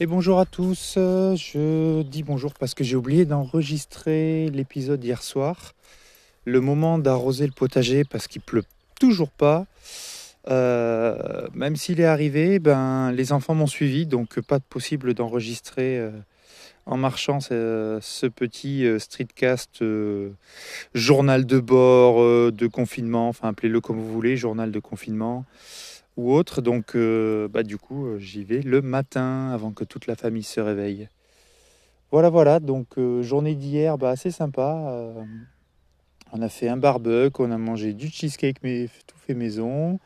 Et bonjour à tous, je dis bonjour parce que j'ai oublié d'enregistrer l'épisode hier soir. Le moment d'arroser le potager parce qu'il pleut toujours pas. Euh, même s'il est arrivé, ben, les enfants m'ont suivi, donc pas possible d'enregistrer euh, en marchant ce, petit euh, streetcast journal de bord, de confinement, enfin appelez-le comme vous voulez, journal de confinement ou autre. Donc bah, du coup j'y vais le matin avant que toute la famille se réveille. Voilà voilà, donc journée d'hier bah, assez sympa. on a fait un barbecue, on a mangé du cheesecake mais tout fait maison.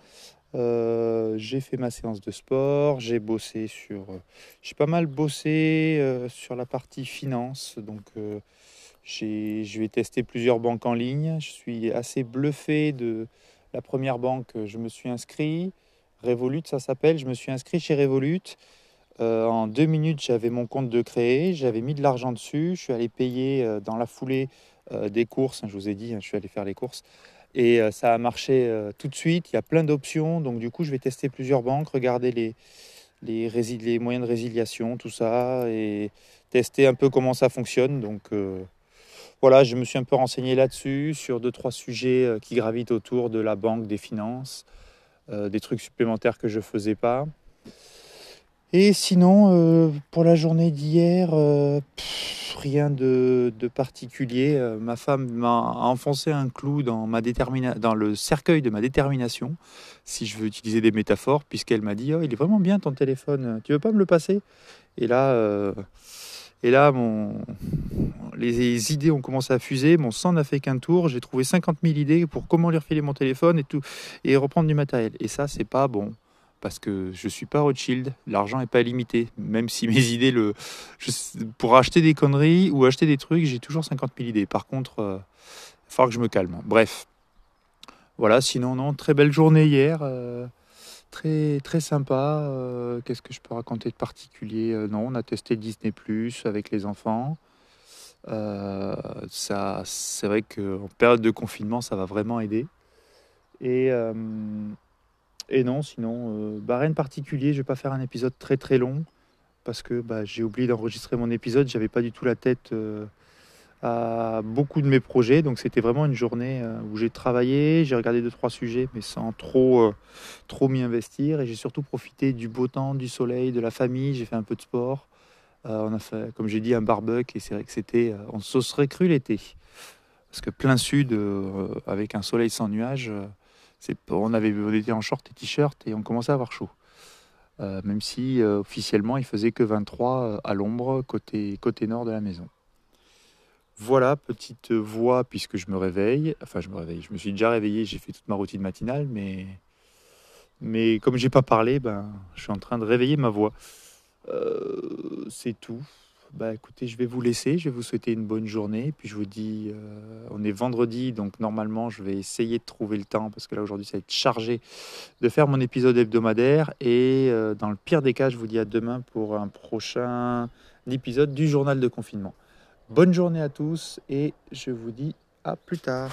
Euh, j'ai fait ma séance de sport, j'ai bossé sur, euh, j'ai pas mal bossé euh, sur la partie finance, donc je vais tester plusieurs banques en ligne. Je suis assez bluffé de la première banque. Je me suis inscrit, Revolut, ça s'appelle. Je me suis inscrit chez Revolut. en deux minutes, j'avais mon compte de créer, j'avais mis de l'argent dessus, je suis allé payer dans la foulée des courses. Je vous ai dit, hein, je suis allé faire les courses. Et euh, ça a marché euh, tout de suite. Il y a plein d'options. Donc du coup, je vais tester plusieurs banques, regarder les, les, moyens de résiliation, tout ça, et tester un peu comment ça fonctionne. Donc euh, voilà, je me suis un peu renseigné là-dessus, sur deux, trois sujets qui gravitent autour de la banque, des finances, des trucs supplémentaires que je faisais pas. Et sinon, pour la journée d'hier, rien de, particulier. Euh, ma femme m'a enfoncé un clou dans, dans le cercueil de ma détermination, si je veux utiliser des métaphores, puisqu'elle m'a dit oh, il est vraiment bien ton téléphone, tu veux pas me le passer? Et là, euh, et là mon... les idées ont commencé à fuser, mon sang n'a fait qu'un tour, j'ai trouvé 50 000 idées pour comment lui refiler mon téléphone et tout, et reprendre du matériel. Et ça, c'est pas bon parce que je suis pas Rothschild, l'argent n'est pas limité. Même si mes idées, le, pour acheter des conneries ou acheter des trucs, j'ai toujours 50 000 idées. Par contre, il euh, va falloir que je me calme. Bref, voilà. Sinon, non, très belle journée hier, euh, très très sympa. Euh, qu'est-ce que je peux raconter de particulier? Non, on a testé Disney Plus avec les enfants. Ça, c'est vrai qu'en période de confinement, ça va vraiment aider. Et et non, sinon, euh, bah, rien de particulier. Je vais pas faire un épisode très très long parce que bah, j'ai oublié d'enregistrer mon épisode. J'avais pas du tout la tête euh, à beaucoup de mes projets. Donc c'était vraiment une journée euh, où j'ai travaillé, j'ai regardé deux trois sujets, mais sans trop trop m'y investir. Et j'ai surtout profité du beau temps, du soleil, de la famille. J'ai fait un peu de sport. On a fait, comme j'ai dit, un barbecue et c'est vrai que c'était, on se serait cru l'été parce que plein sud avec un soleil sans nuages on, avait, on était en short et t-shirt et on commençait à avoir chaud. Euh, même si euh, officiellement il faisait que 23 euh, à l'ombre côté, côté nord de la maison. Voilà, petite voix puisque je me réveille. Enfin, je me réveille. Je me suis déjà réveillé, j'ai fait toute ma routine matinale, mais, mais comme j'ai pas parlé, ben, je suis en train de réveiller ma voix. C'est tout. Bah écoutez, je vais vous laisser, je vais vous souhaiter une bonne journée. Puis je vous dis, euh, on est vendredi, donc normalement je vais essayer de trouver le temps, parce que là aujourd'hui ça va être chargé de faire mon épisode hebdomadaire. Et euh, dans le pire des cas, je vous dis à demain pour un prochain épisode du journal de confinement. Bonne journée à tous et je vous dis à plus tard.